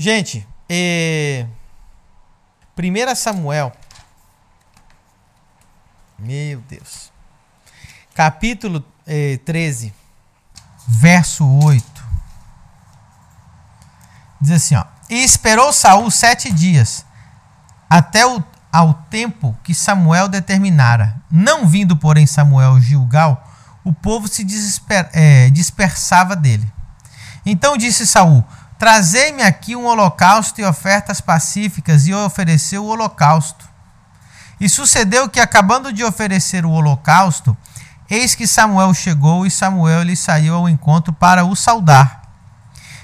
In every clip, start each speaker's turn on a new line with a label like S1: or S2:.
S1: Gente, é... 1 Samuel. Meu Deus. Capítulo é, 13, verso 8. Diz assim, ó. E esperou Saul sete dias, até o, ao tempo que Samuel determinara. Não vindo, porém, Samuel Gilgal, o povo se é, dispersava dele. Então disse Saul: Trazei-me aqui um holocausto e ofertas pacíficas, e ofereceu o holocausto. E sucedeu que, acabando de oferecer o holocausto, eis que Samuel chegou e Samuel lhe saiu ao encontro para o saudar.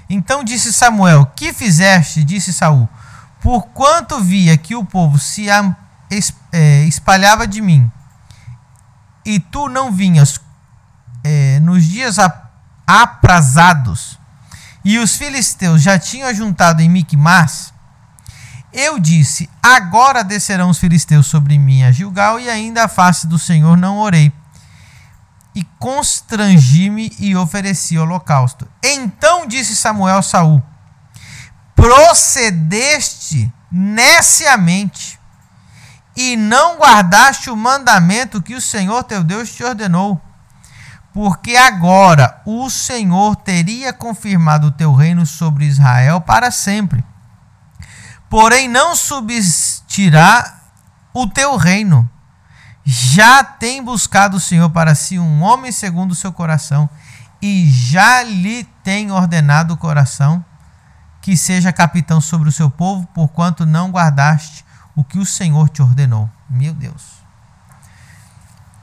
S1: Então disse Samuel: Que fizeste? Disse Saul: Porquanto via que o povo se é, espalhava de mim, e tu não vinhas é, nos dias aprazados, e os filisteus já tinham ajuntado em Micmas, eu disse: Agora descerão os filisteus sobre mim a Gilgal, e ainda a face do Senhor não orei. E constrangi-me e ofereci holocausto. Então disse Samuel a Saul: Procedeste neciamente e não guardaste o mandamento que o Senhor teu Deus te ordenou porque agora o Senhor teria confirmado o teu reino sobre Israel para sempre. Porém, não subsistirá o teu reino. Já tem buscado o Senhor para si um homem segundo o seu coração, e já lhe tem ordenado o coração que seja capitão sobre o seu povo, porquanto não guardaste o que o Senhor te ordenou. Meu Deus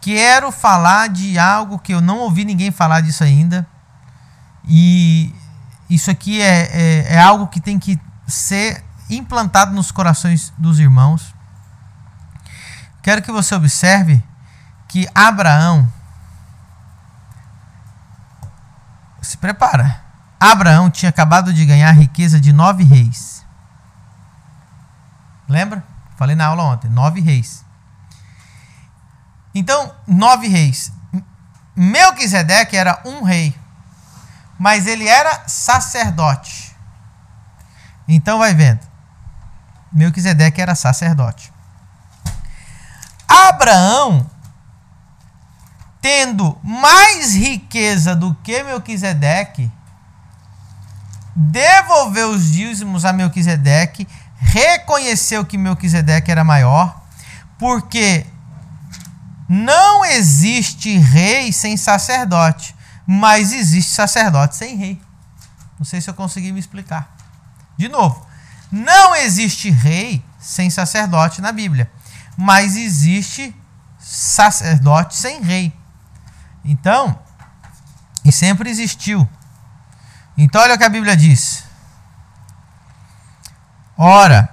S1: quero falar de algo que eu não ouvi ninguém falar disso ainda. E isso aqui é, é, é algo que tem que ser implantado nos corações dos irmãos. Quero que você observe que Abraão se prepara. Abraão tinha acabado de ganhar a riqueza de nove reis. Lembra? Falei na aula ontem, nove reis. Então, nove reis. Melquisedeque era um rei, mas ele era sacerdote. Então vai vendo. Melquisedeque era sacerdote. Abraão, tendo mais riqueza do que Melquisedeque, devolveu os dízimos a Melquisedeque, reconheceu que Melquisedeque era maior, porque não existe rei sem sacerdote, mas existe sacerdote sem rei. Não sei se eu consegui me explicar. De novo, não existe rei sem sacerdote na Bíblia, mas existe sacerdote sem rei. Então, e sempre existiu. Então, olha o que a Bíblia diz. Ora,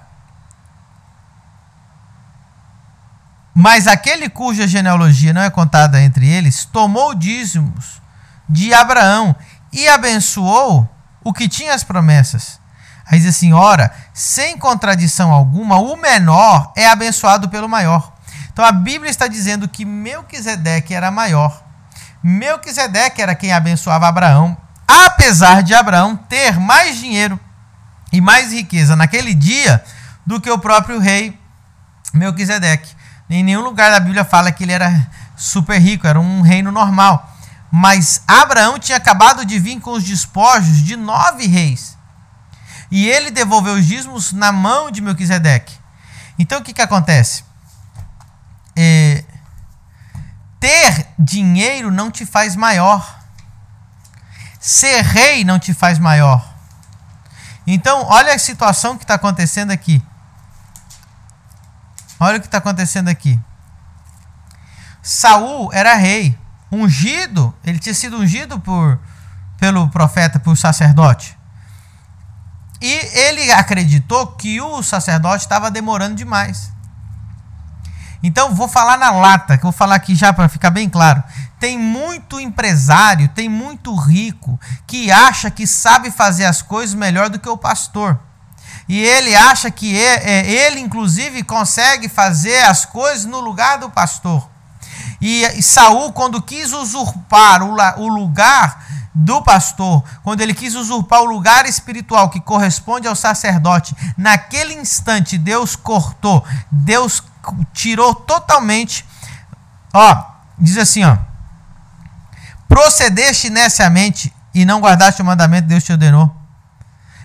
S1: Mas aquele cuja genealogia não é contada entre eles, tomou dízimos de Abraão e abençoou o que tinha as promessas. Aí diz assim: ora, sem contradição alguma, o menor é abençoado pelo maior. Então a Bíblia está dizendo que Melquisedeque era maior. Melquisedeque era quem abençoava Abraão, apesar de Abraão ter mais dinheiro e mais riqueza naquele dia do que o próprio rei Melquisedeque. Em nenhum lugar da Bíblia fala que ele era super rico, era um reino normal. Mas Abraão tinha acabado de vir com os despojos de nove reis. E ele devolveu os dízimos na mão de Melquisedeque. Então o que, que acontece? É, ter dinheiro não te faz maior. Ser rei não te faz maior. Então, olha a situação que está acontecendo aqui. Olha o que está acontecendo aqui. Saul era rei, ungido, ele tinha sido ungido por, pelo profeta, por sacerdote. E ele acreditou que o sacerdote estava demorando demais. Então vou falar na lata, que vou falar aqui já para ficar bem claro. Tem muito empresário, tem muito rico que acha que sabe fazer as coisas melhor do que o pastor e ele acha que é, ele, inclusive, consegue fazer as coisas no lugar do pastor. E, Saul, quando quis usurpar o, lugar do pastor, quando ele quis usurpar o lugar espiritual que corresponde ao sacerdote, naquele instante Deus cortou, Deus tirou totalmente. Ó, diz assim, ó: Procedeste neciamente e não guardaste o mandamento Deus te ordenou.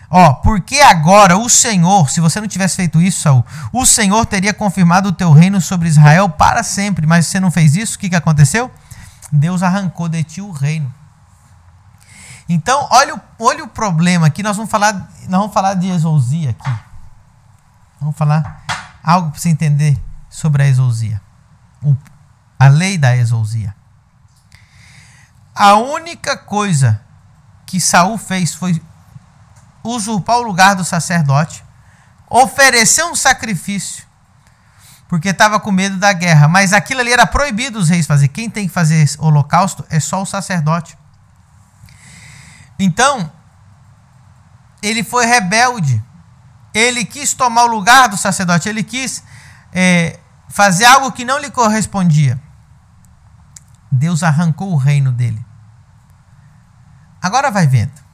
S1: Ó, porque agora o Senhor, se você não tivesse feito isso, Saul, o Senhor teria confirmado o teu reino sobre Israel para sempre. Mas você não fez isso, o que, que aconteceu? Deus arrancou de ti o reino. Então, olha o, olha o problema aqui. Nós vamos falar, nós vamos falar de exousia aqui. Vamos falar algo para você entender sobre a exousia. A lei da exousia. A única coisa que Saul fez foi usurpar o lugar do sacerdote, oferecer um sacrifício, porque estava com medo da guerra. Mas aquilo ali era proibido os reis fazer. Quem tem que fazer holocausto é só o sacerdote. Então, ele foi rebelde. Ele quis tomar o lugar do sacerdote. Ele quis é, fazer algo que não lhe correspondia. Deus arrancou o reino dele. Agora vai vendo.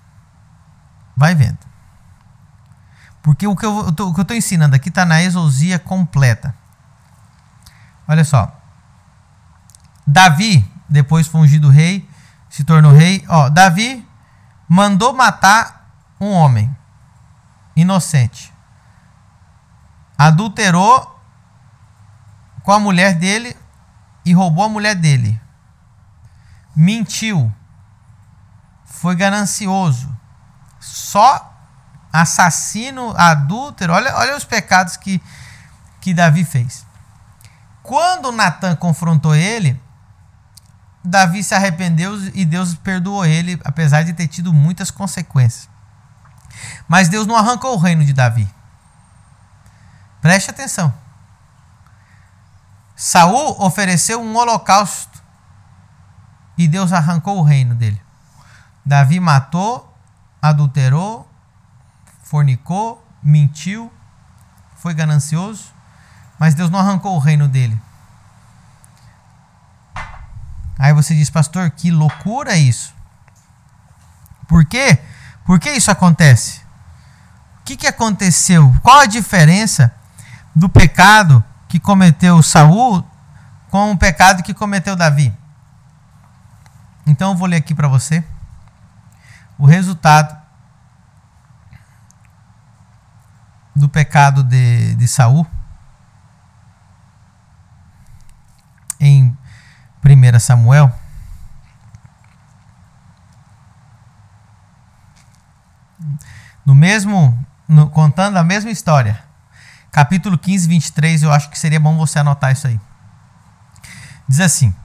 S1: Vai vendo. Porque o que eu estou ensinando aqui está na exousia completa. Olha só. Davi, depois foi ungido rei, se tornou rei. Ó, Davi mandou matar um homem inocente. Adulterou com a mulher dele e roubou a mulher dele. Mentiu. Foi ganancioso. Só assassino, adúltero. Olha, olha os pecados que, que Davi fez. Quando Natan confrontou ele, Davi se arrependeu e Deus perdoou ele, apesar de ter tido muitas consequências. Mas Deus não arrancou o reino de Davi. Preste atenção. Saul ofereceu um holocausto e Deus arrancou o reino dele. Davi matou, adulterou, fornicou, mentiu, foi ganancioso, mas Deus não arrancou o reino dele. Aí você diz, pastor, que loucura isso. Por quê? Por que isso acontece? O que, que aconteceu? Qual a diferença do pecado que cometeu Saul com o pecado que cometeu Davi? Então eu vou ler aqui para você o resultado do pecado de, de Saul em 1 Samuel. No mesmo, no, contando a mesma história. Capítulo 15, 23, eu acho que seria bom você anotar isso aí. Diz assim: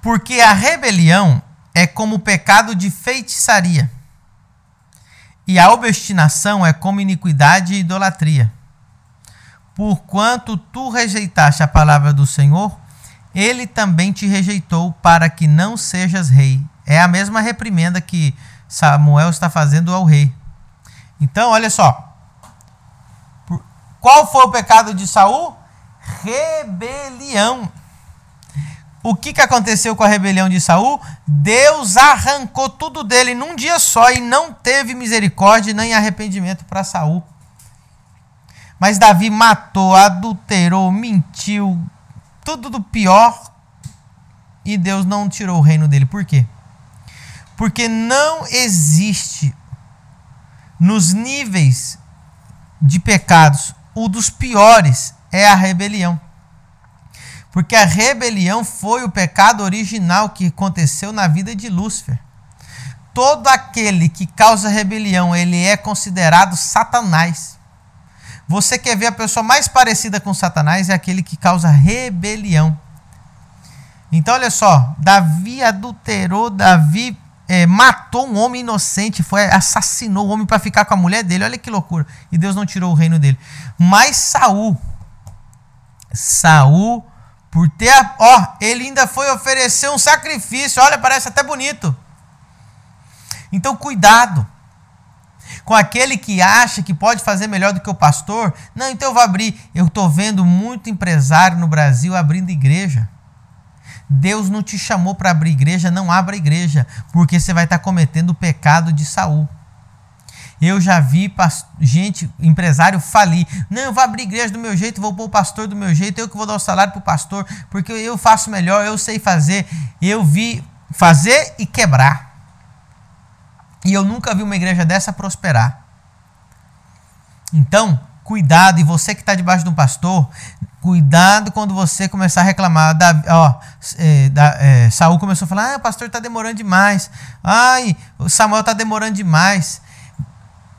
S1: Porque a rebelião é como o pecado de feitiçaria, e a obstinação é como iniquidade e idolatria. Porquanto tu rejeitaste a palavra do Senhor, ele também te rejeitou para que não sejas rei. É a mesma reprimenda que Samuel está fazendo ao rei. Então, olha só. Qual foi o pecado de Saul? Rebelião. O que, que aconteceu com a rebelião de Saul? Deus arrancou tudo dele num dia só e não teve misericórdia nem arrependimento para Saul. Mas Davi matou, adulterou, mentiu, tudo do pior e Deus não tirou o reino dele. Por quê? Porque não existe nos níveis de pecados, o dos piores é a rebelião. Porque a rebelião foi o pecado original que aconteceu na vida de Lúcifer. Todo aquele que causa rebelião, ele é considerado Satanás. Você quer ver a pessoa mais parecida com Satanás é aquele que causa rebelião. Então, olha só, Davi adulterou, Davi é, matou um homem inocente, foi assassinou o homem para ficar com a mulher dele. Olha que loucura! E Deus não tirou o reino dele. Mas Saul, Saul, por ter, ó, ele ainda foi oferecer um sacrifício. Olha, parece até bonito. Então, cuidado com aquele que acha que pode fazer melhor do que o pastor. Não, então eu vou abrir. Eu estou vendo muito empresário no Brasil abrindo igreja. Deus não te chamou para abrir igreja, não abra igreja, porque você vai estar tá cometendo o pecado de Saul. Eu já vi gente, empresário falir. Não, eu vou abrir igreja do meu jeito, vou pôr o pastor do meu jeito, eu que vou dar o salário para o pastor, porque eu faço melhor, eu sei fazer. Eu vi fazer e quebrar. E eu nunca vi uma igreja dessa prosperar. Então, cuidado, e você que está debaixo de um pastor, cuidado quando você começar a reclamar. Da, ó, é, da, é, Saul começou a falar: ah, o pastor está demorando demais. Ai, o Samuel está demorando demais.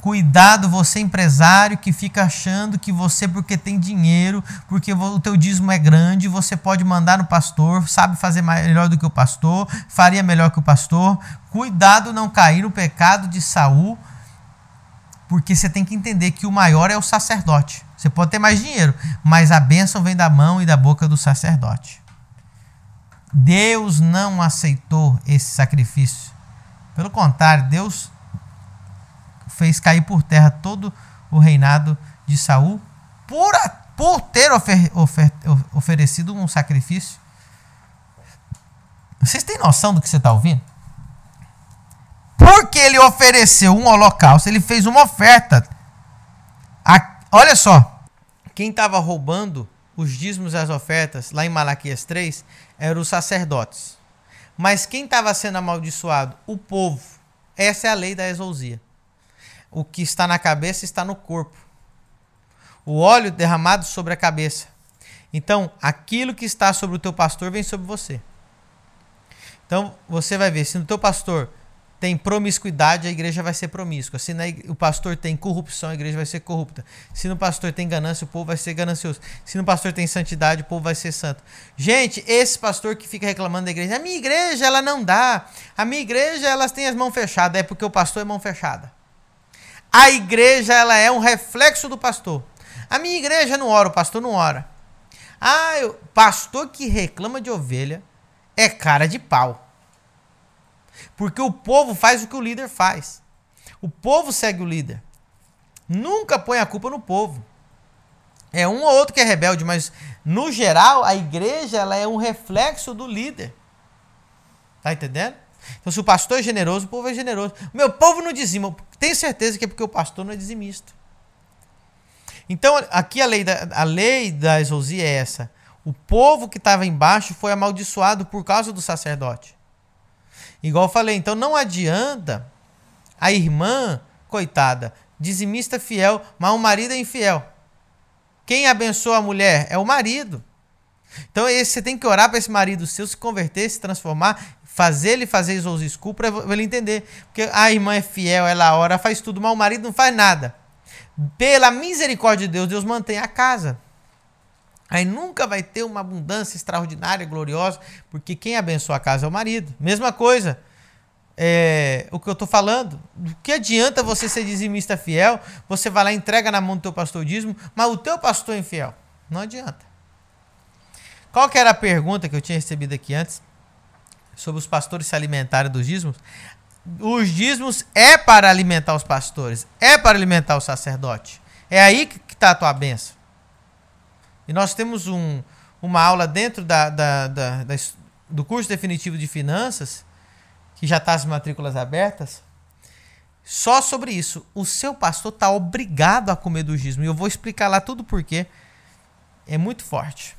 S1: Cuidado você empresário que fica achando que você porque tem dinheiro, porque o teu dízimo é grande, você pode mandar no pastor, sabe fazer melhor do que o pastor, faria melhor que o pastor. Cuidado não cair no pecado de Saul, porque você tem que entender que o maior é o sacerdote. Você pode ter mais dinheiro, mas a bênção vem da mão e da boca do sacerdote. Deus não aceitou esse sacrifício. Pelo contrário, Deus fez cair por terra todo o reinado de Saul por, por ter ofer, ofer, oferecido um sacrifício. Vocês têm noção do que você está ouvindo? Porque ele ofereceu um holocausto, ele fez uma oferta. A, olha só, quem estava roubando os dízimos e as ofertas lá em Malaquias 3 eram os sacerdotes. Mas quem estava sendo amaldiçoado? O povo. Essa é a lei da exousia o que está na cabeça está no corpo. O óleo derramado sobre a cabeça. Então, aquilo que está sobre o teu pastor vem sobre você. Então, você vai ver, se no teu pastor tem promiscuidade, a igreja vai ser promíscua. Se o pastor tem corrupção, a igreja vai ser corrupta. Se no pastor tem ganância, o povo vai ser ganancioso. Se no pastor tem santidade, o povo vai ser santo. Gente, esse pastor que fica reclamando da igreja, a minha igreja ela não dá. A minha igreja elas têm as mãos fechadas, é porque o pastor é mão fechada. A igreja ela é um reflexo do pastor. A minha igreja não ora, o pastor não ora. Ah, o pastor que reclama de ovelha é cara de pau. Porque o povo faz o que o líder faz. O povo segue o líder. Nunca põe a culpa no povo. É um ou outro que é rebelde, mas no geral a igreja ela é um reflexo do líder. Tá entendendo? Então, se o pastor é generoso, o povo é generoso. O meu povo não dizima. Tenho certeza que é porque o pastor não é dizimista. Então, aqui a lei da, a lei da exousia é essa. O povo que estava embaixo foi amaldiçoado por causa do sacerdote. Igual eu falei, então não adianta a irmã, coitada, dizimista fiel, mas o marido é infiel. Quem abençoa a mulher é o marido. Então você tem que orar para esse marido seu se converter, se transformar fazer ele fazer escuros para ele entender. Porque a irmã é fiel, ela ora, faz tudo, mas o marido não faz nada. Pela misericórdia de Deus, Deus mantém a casa. Aí nunca vai ter uma abundância extraordinária, gloriosa, porque quem abençoa a casa é o marido. Mesma coisa. É, o que eu estou falando, o que adianta você ser dizimista fiel, você vai lá entrega na mão do teu pastor dízimo, mas o teu pastor é infiel. Não adianta. Qual que era a pergunta que eu tinha recebido aqui antes? Sobre os pastores se alimentarem dos dízimos, os dízimos é para alimentar os pastores, é para alimentar o sacerdote. É aí que está a tua bênção. E nós temos um, uma aula dentro da, da, da, da, do curso definitivo de finanças, que já está as matrículas abertas, só sobre isso. O seu pastor está obrigado a comer do dízimo. E eu vou explicar lá tudo porque é muito forte.